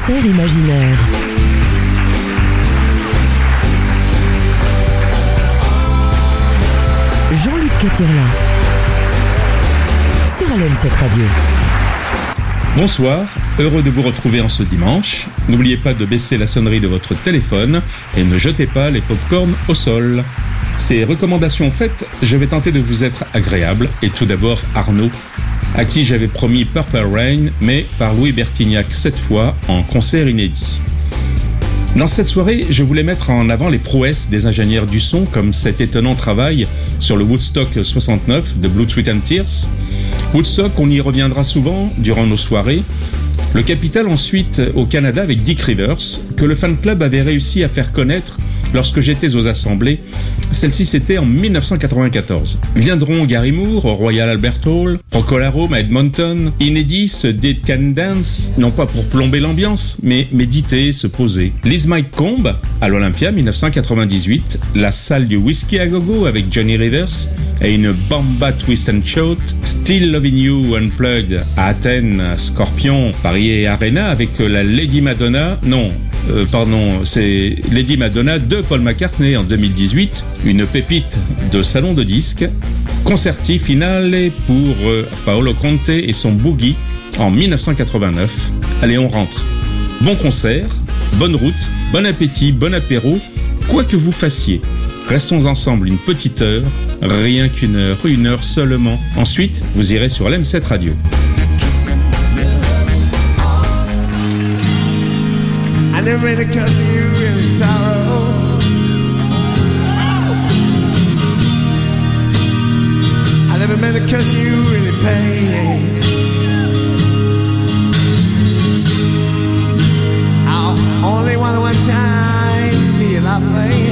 concert imaginaire. Jean-Luc Caturla. Sur LM7 Radio. Bonsoir, heureux de vous retrouver en ce dimanche. N'oubliez pas de baisser la sonnerie de votre téléphone et ne jetez pas les pop-corn au sol. Ces recommandations faites, je vais tenter de vous être agréable et tout d'abord Arnaud, à qui j'avais promis Purple Rain, mais par Louis Bertignac cette fois en concert inédit. Dans cette soirée, je voulais mettre en avant les prouesses des ingénieurs du son, comme cet étonnant travail sur le Woodstock 69 de Blue Sweet and Tears. Woodstock, on y reviendra souvent durant nos soirées. Le capital ensuite au Canada avec Dick Rivers, que le fan club avait réussi à faire connaître lorsque j'étais aux assemblées. Celle-ci, c'était en 1994. Viendront Gary Moore au Royal Albert Hall, Procol à Edmonton, Inedis, Dead Can Dance, non pas pour plomber l'ambiance, mais méditer, se poser. Liz Mike Combe à l'Olympia 1998, la salle du Whisky à Gogo avec Johnny Rivers et une Bamba Twist and Shout, Still Loving You Unplugged à Athènes, Scorpion, Paris et Arena avec la Lady Madonna, non, euh, pardon, c'est Lady Madonna de Paul McCartney en 2018, une pépite de salon de disques, concerti finale pour euh, Paolo Conte et son Boogie en 1989. Allez, on rentre. Bon concert, bonne route, bon appétit, bon apéro, quoi que vous fassiez. Restons ensemble une petite heure, rien qu'une heure, une heure seulement. Ensuite, vous irez sur l'M7 Radio. I never meant to cause you in sorrow. I never meant to cause you in pain. I only want one time to see you laughing.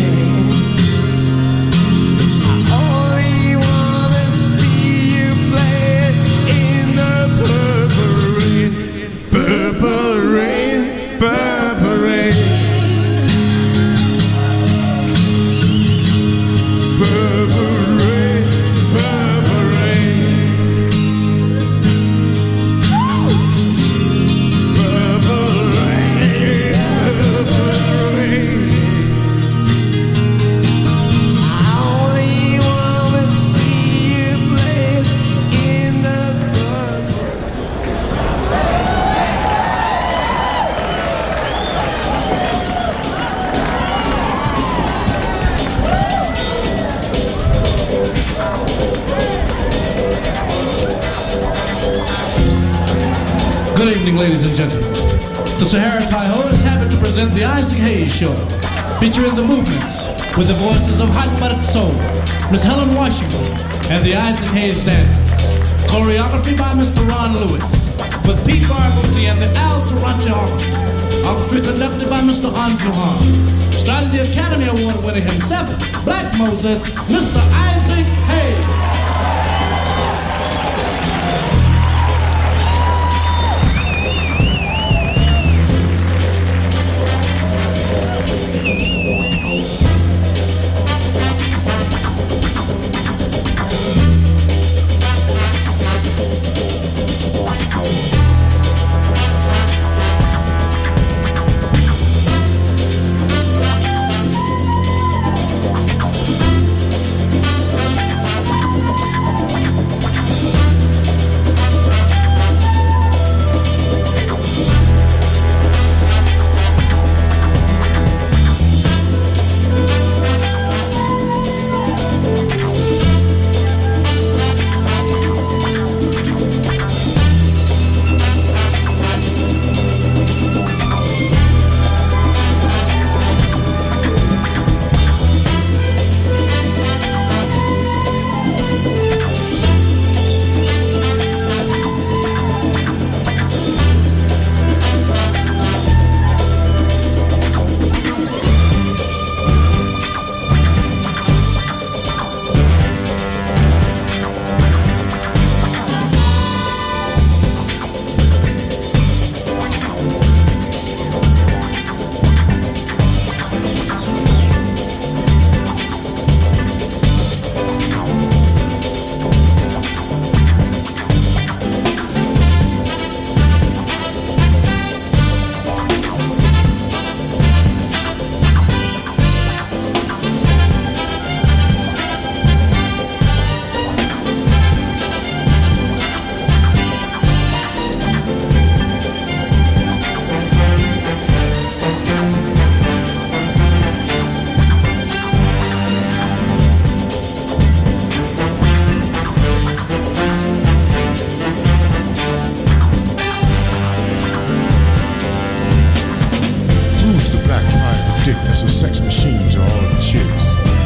The Isaac Hayes Show, featuring the movements with the voices of Hot Buttered Soul, Miss Helen Washington, and the Isaac Hayes Dancers. Choreography by Mr. Ron Lewis, with Pete Gargotti and the Al Taranto Orchestra. Orchestra conducted by Mr. Anju Han. Started the Academy Award winner himself, Black Moses, Mr. as a sex machine to all the chicks.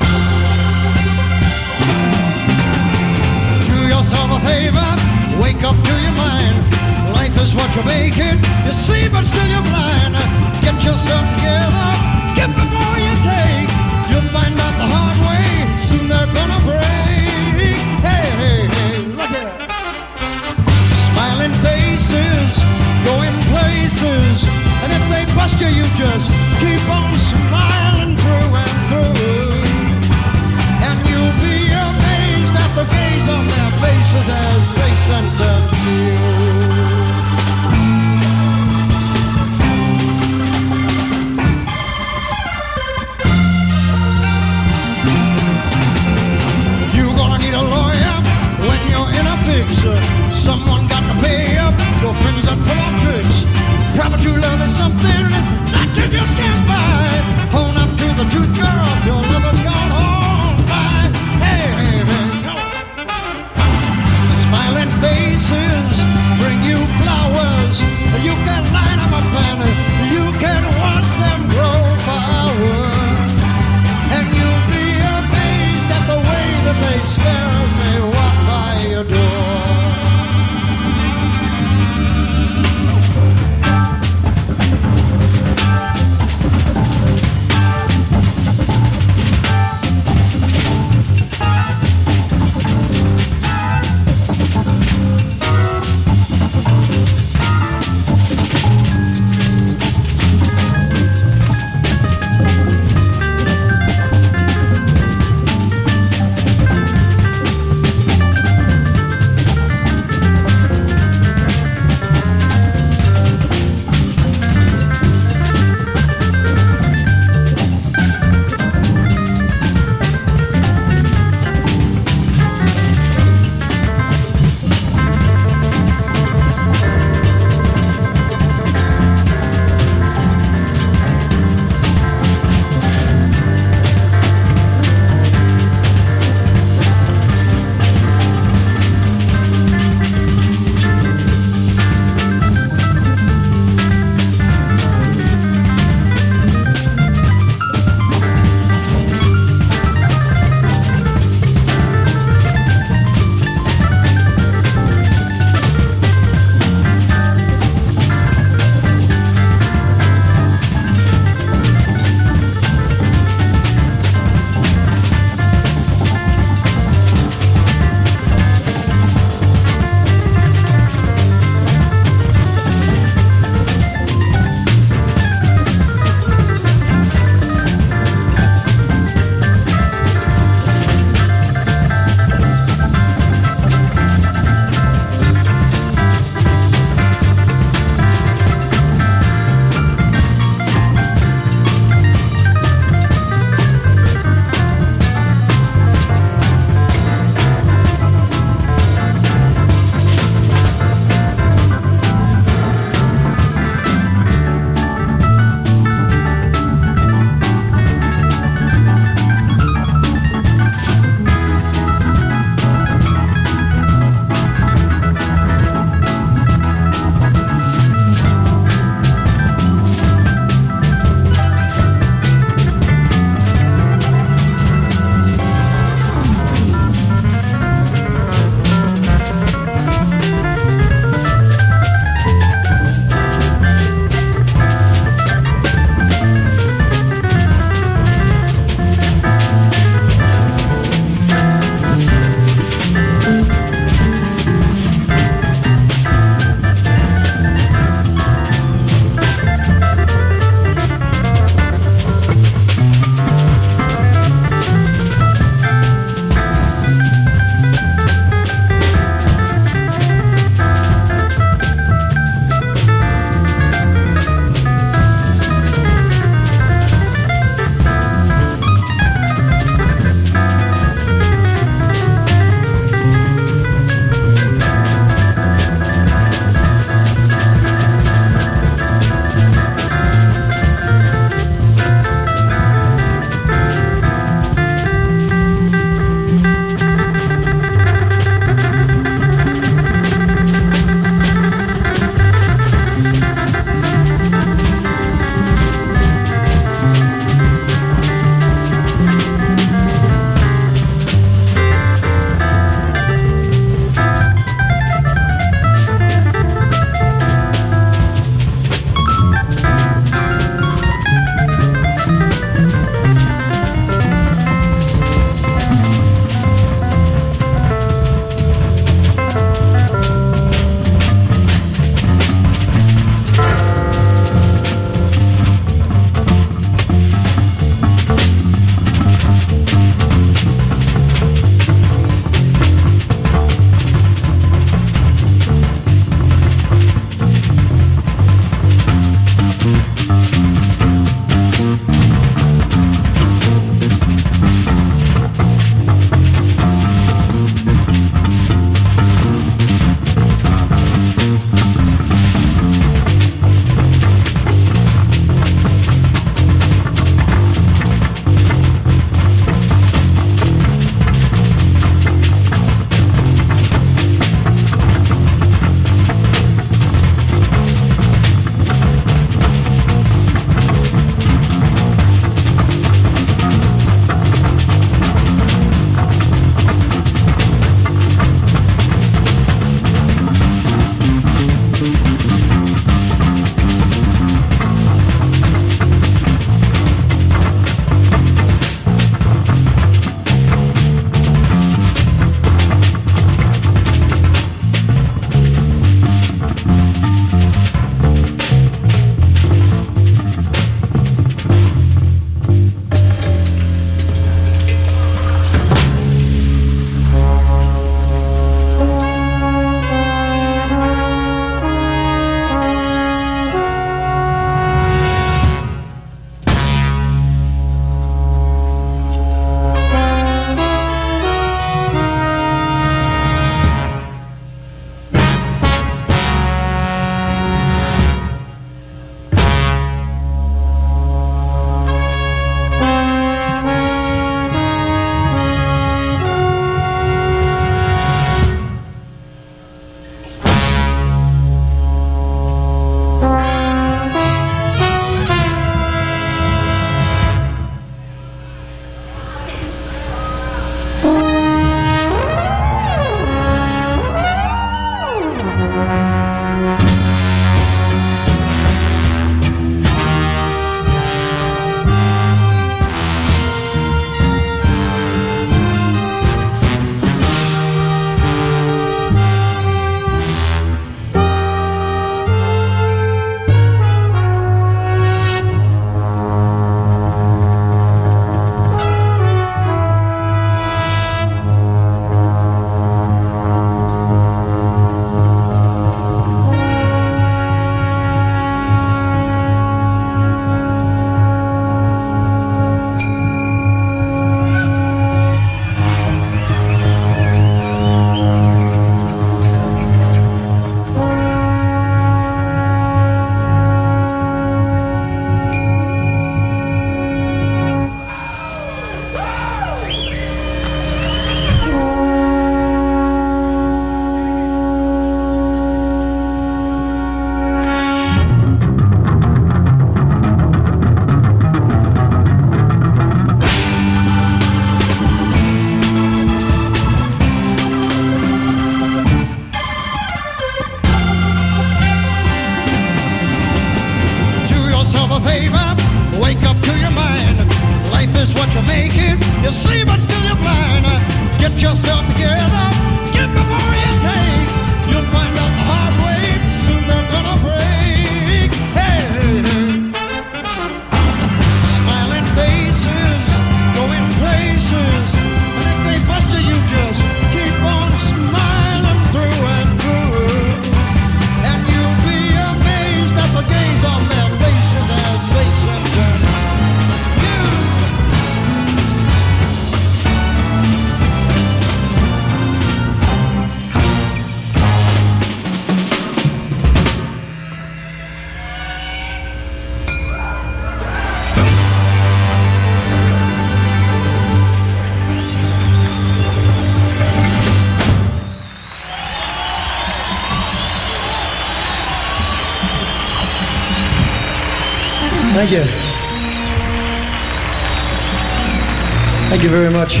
very much.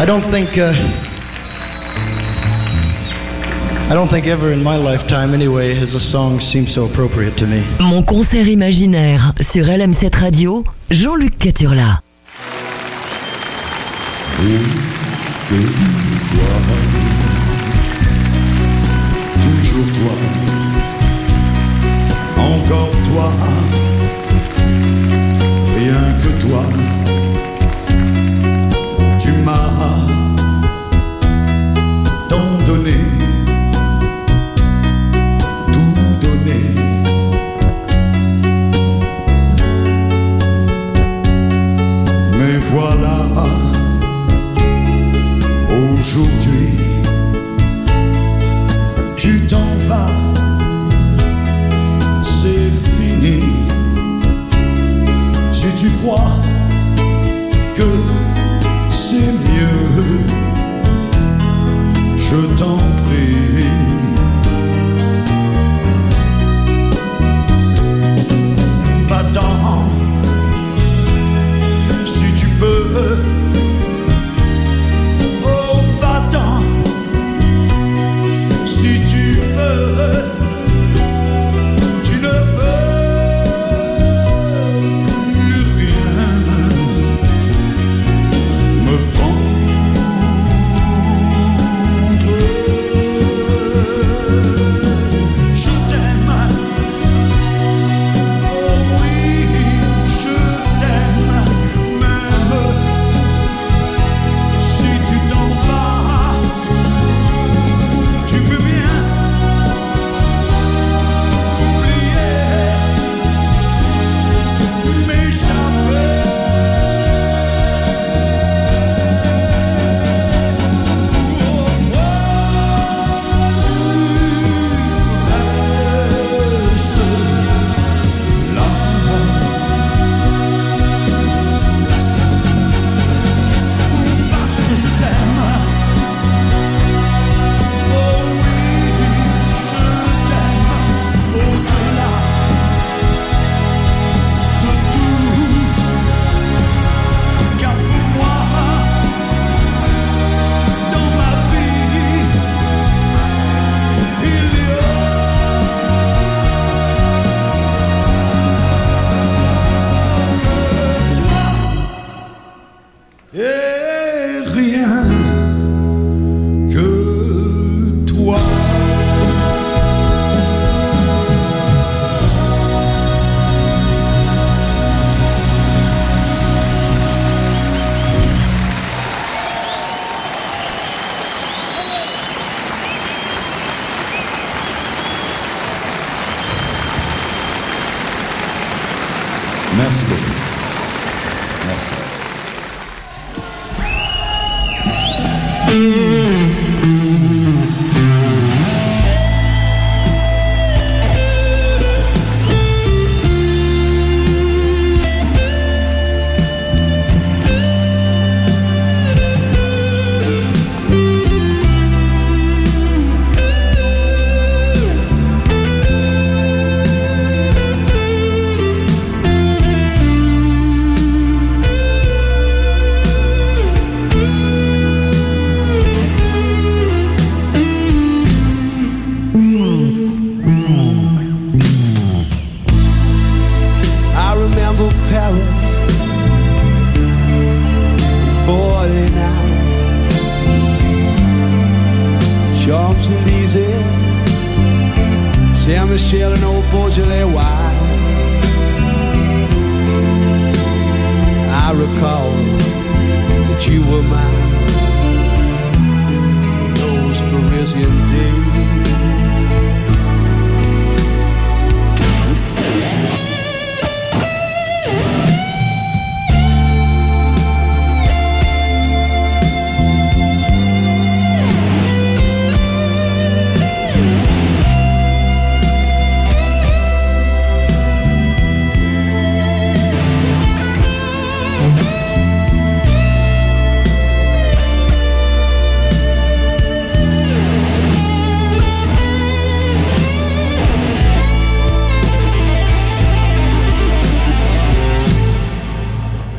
I don't think, uh, I don't think ever in my lifetime anyway has a song seemed so appropriate to me. Mon concert imaginaire sur LM7 Radio, Jean-Luc Caturla. Toujours toi, encore toi.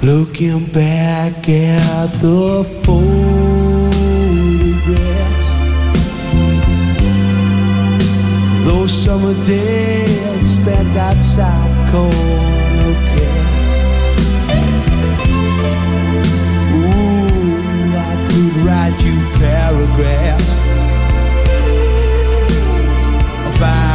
Looking back at the photographs, those summer days spent outside corner cafes. Ooh, I could write you paragraphs about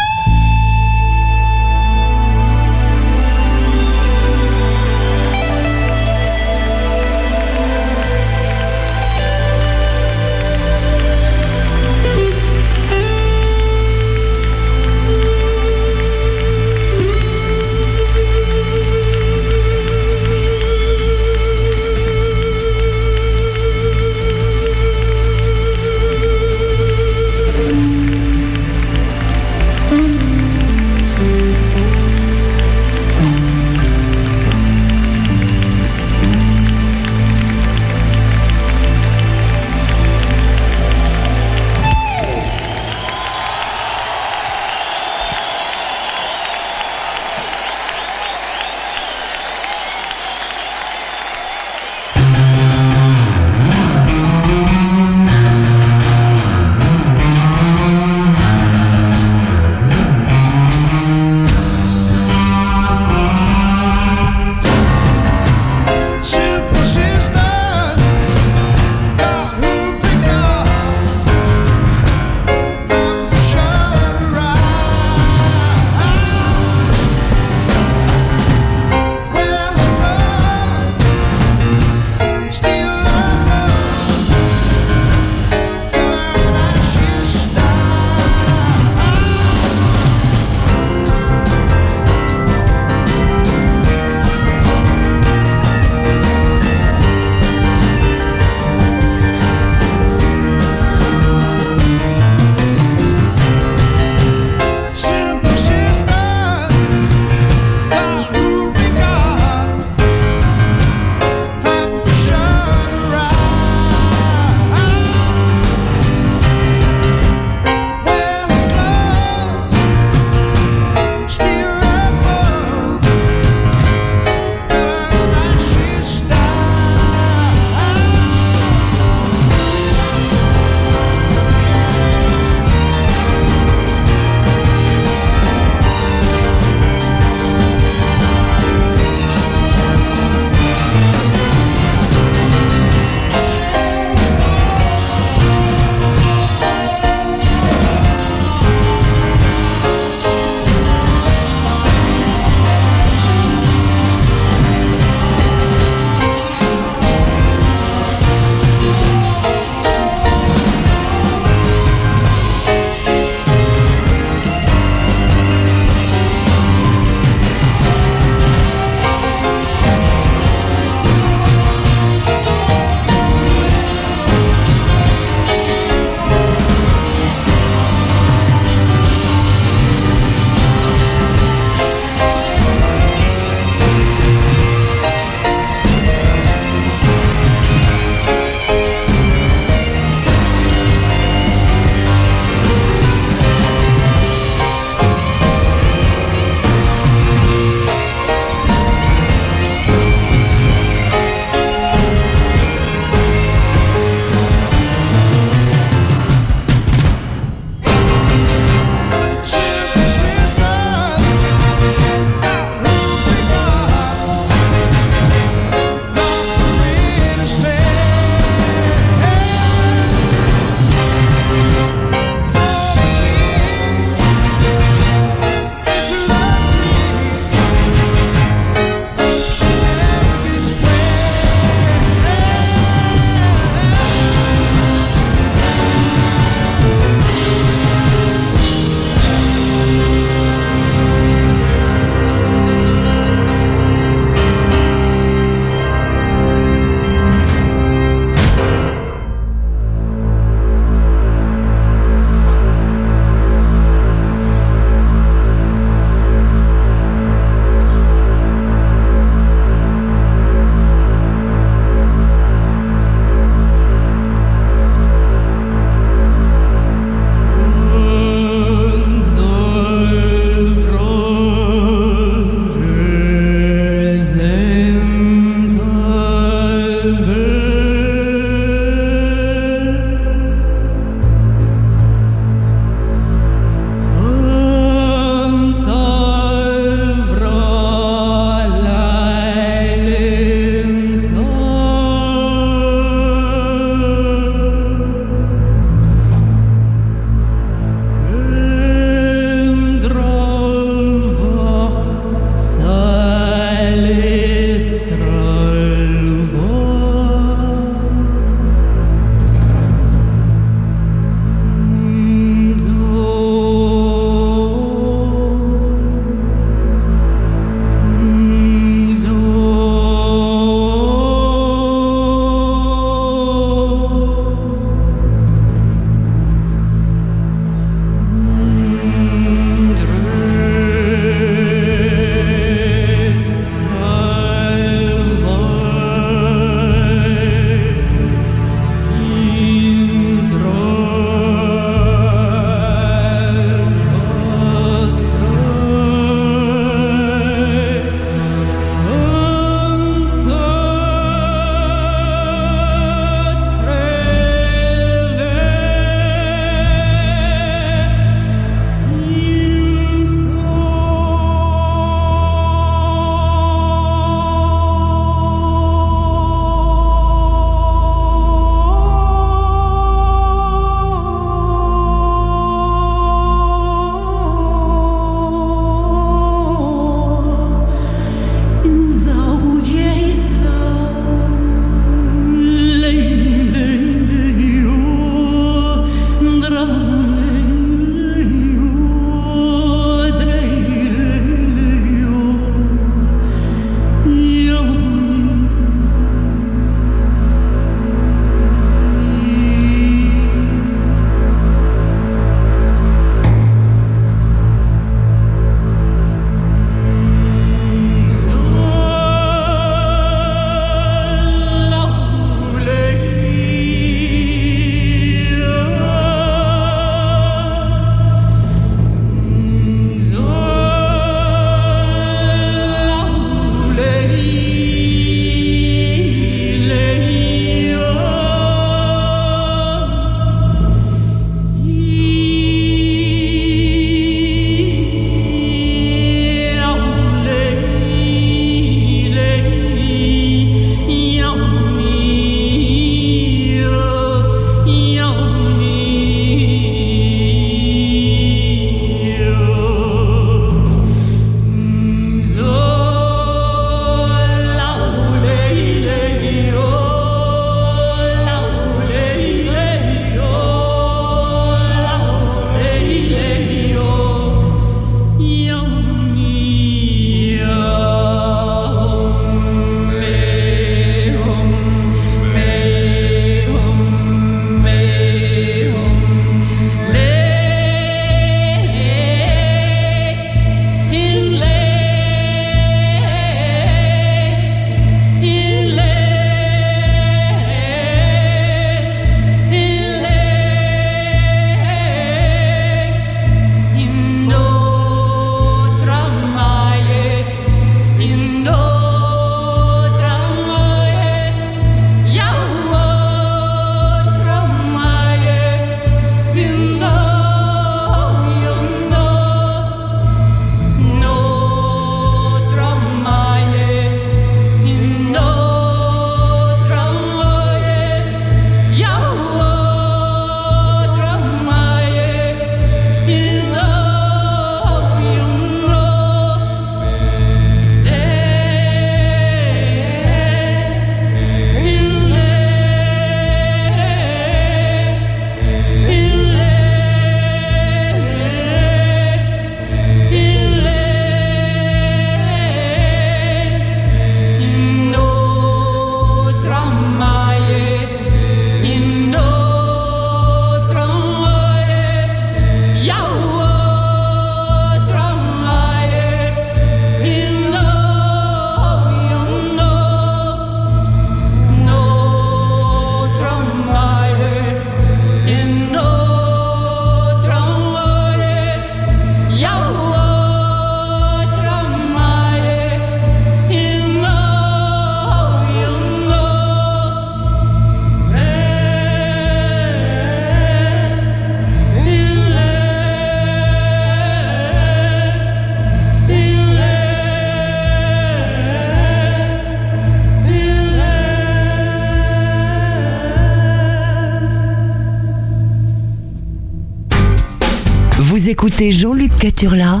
C'était Jean-Luc Caturla,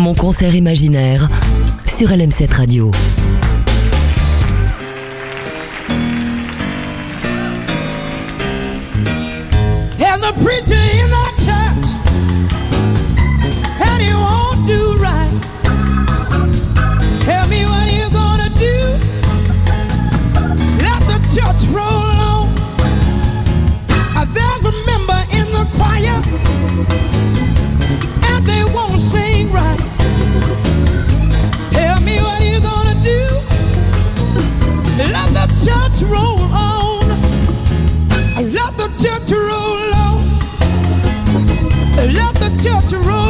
mon concert imaginaire sur LM7 Radio. the church road.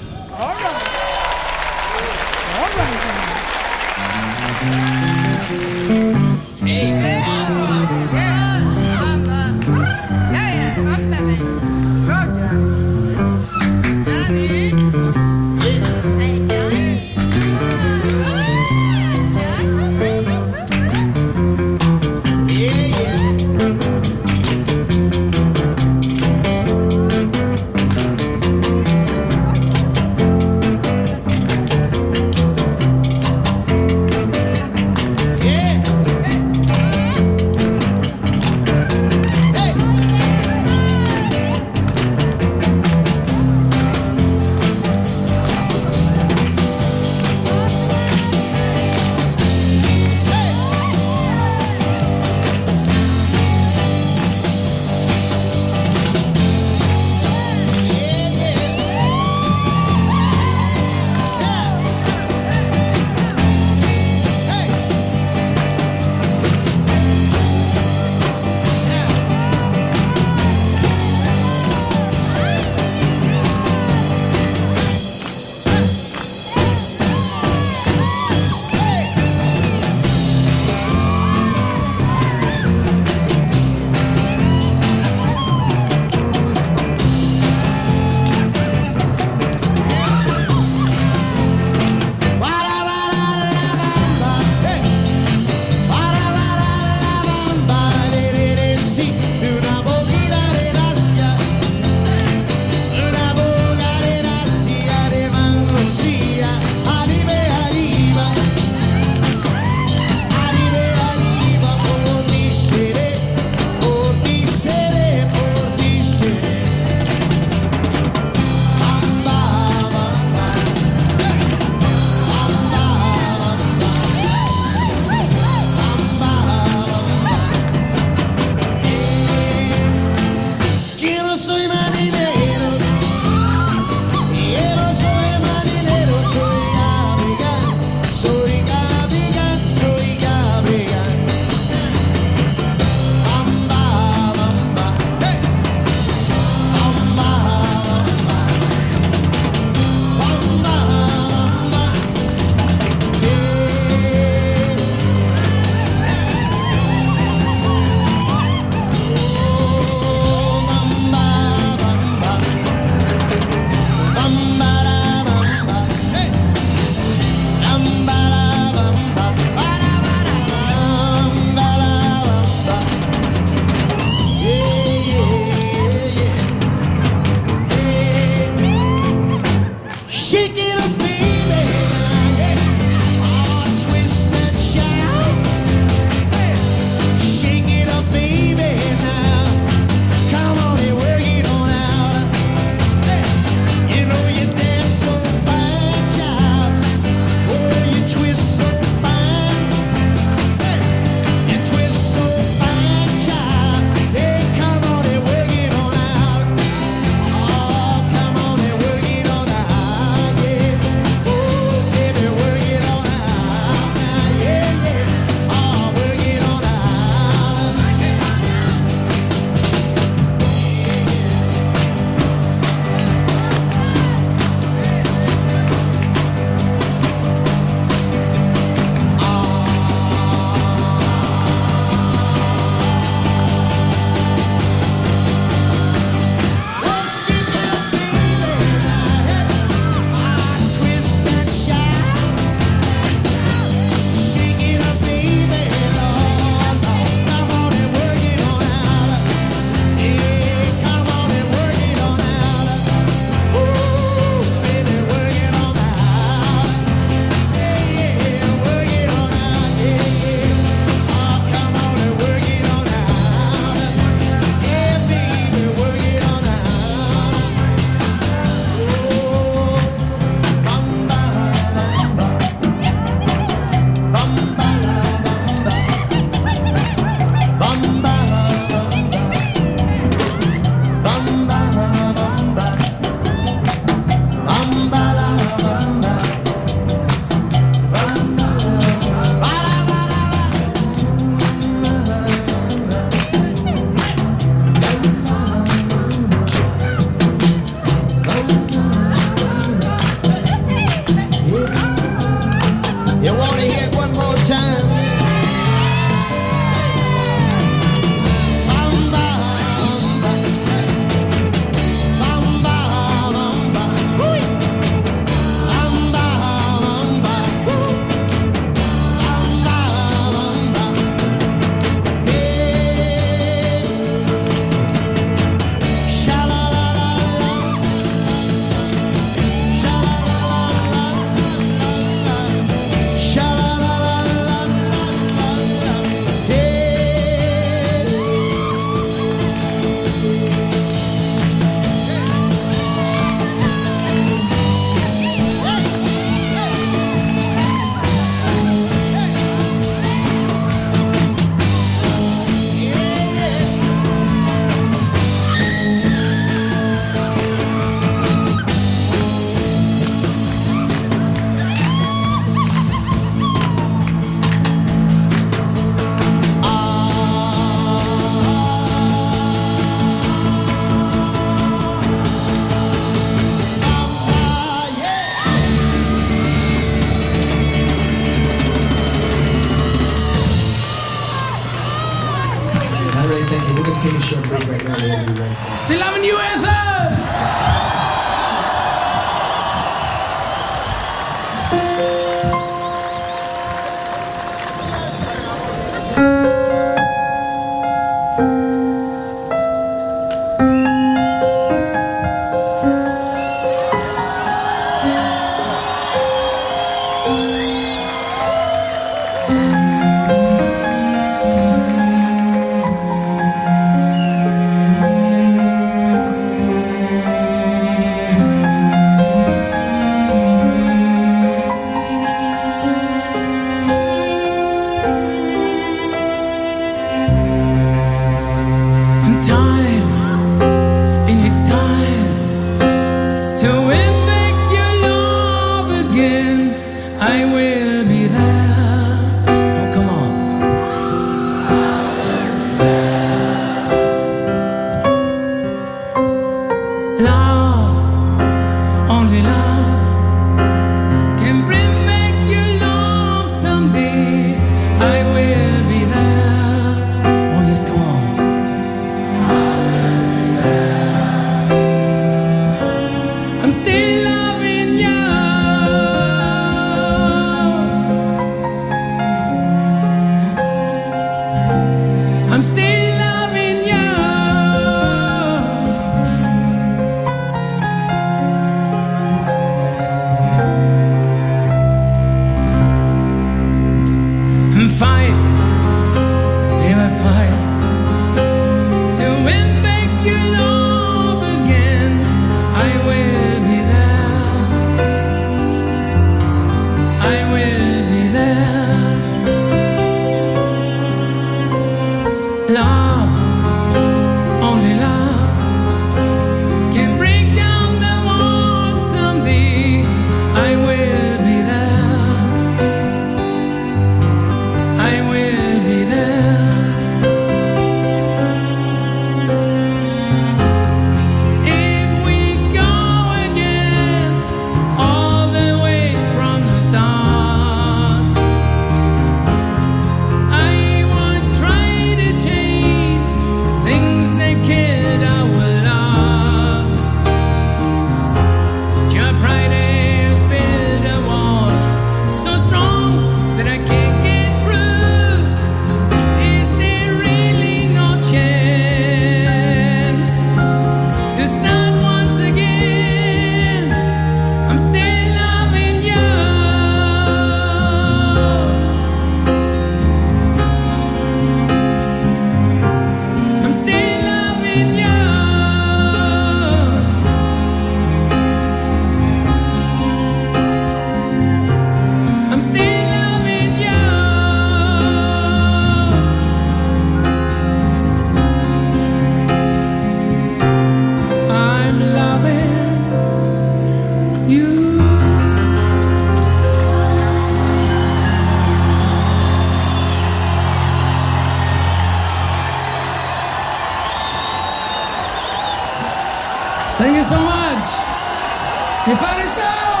E faleceu!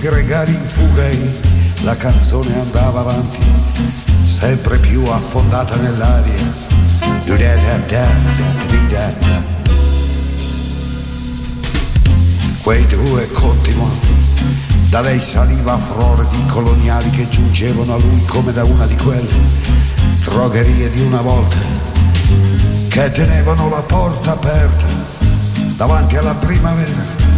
Gregari in fuga e la canzone andava avanti sempre più affondata nell'aria. Quei due continuavano da lei saliva a frore di coloniali che giungevano a lui come da una di quelle drogherie di una volta che tenevano la porta aperta davanti alla primavera.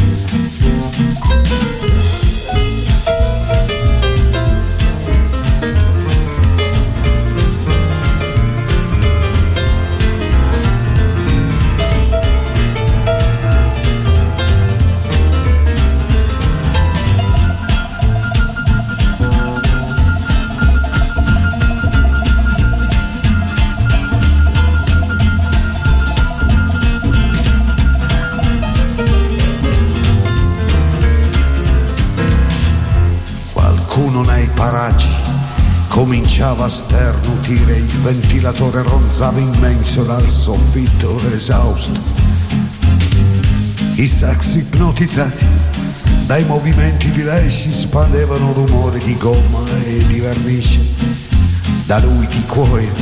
cominciava a sternutire, il ventilatore ronzava immenso dal soffitto esausto. I sax ipnotizzati dai movimenti di lei si spandevano rumori di gomma e di vernice, da lui di cuoio.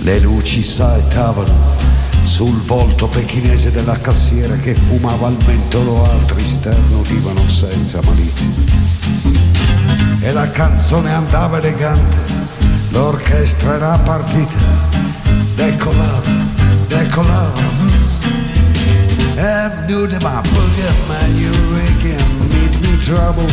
Le luci saettavano sul volto pechinese della cassiera che fumava al mentolo, altri sternudivano senza malizia. E la canzone andava elegante, l'orchestra era partita, decolava, decolava. And knew that my boogie man, you meet me trouble.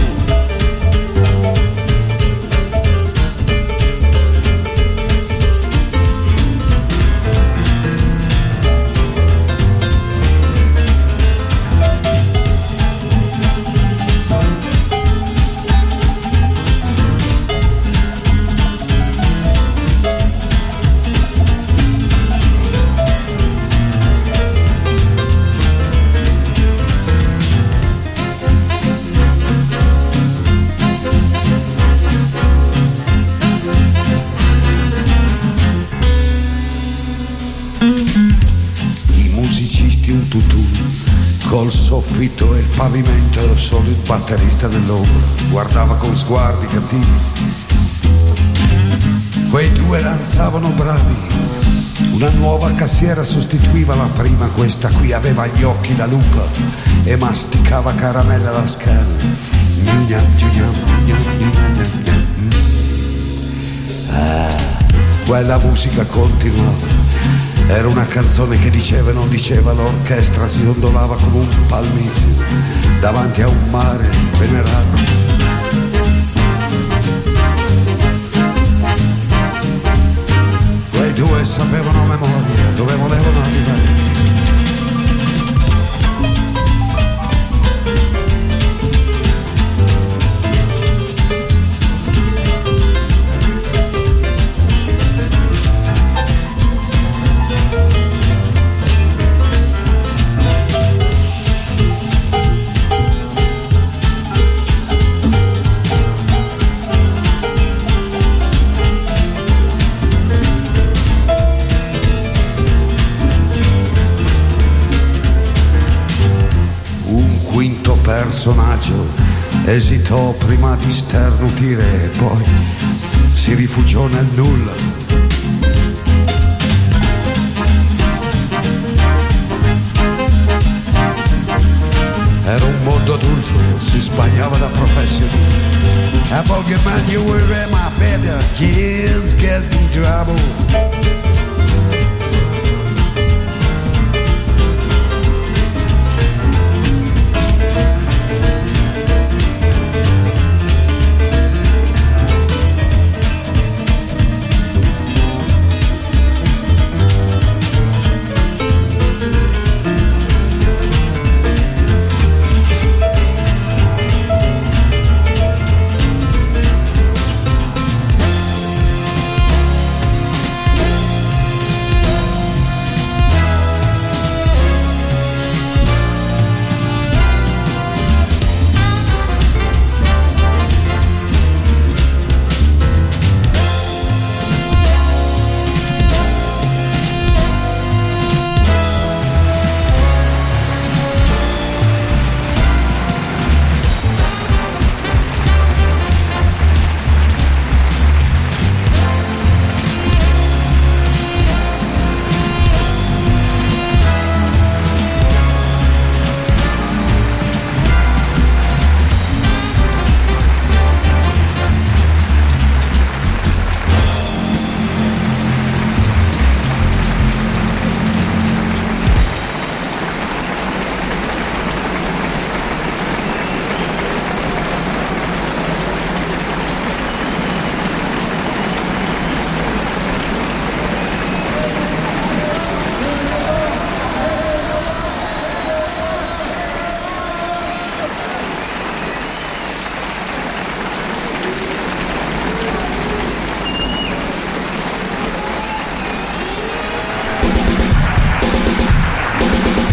Batterista nell'ombra guardava con sguardi cattivi. Quei due danzavano bravi. Una nuova cassiera sostituiva la prima questa qui aveva gli occhi da lupa e masticava caramelle alla scala. Ah, quella musica continuava. Era una canzone che diceva e non diceva, l'orchestra si ondolava come un palmizio davanti a un mare venerato. Quei due sapevano a memoria dove volevano arrivare. Personaggio esitò prima di sternutire e poi si rifugiò nel nulla. Era un mondo adulto, si sbagliava da professione. A Pokemon you were in my bed, kids get in trouble.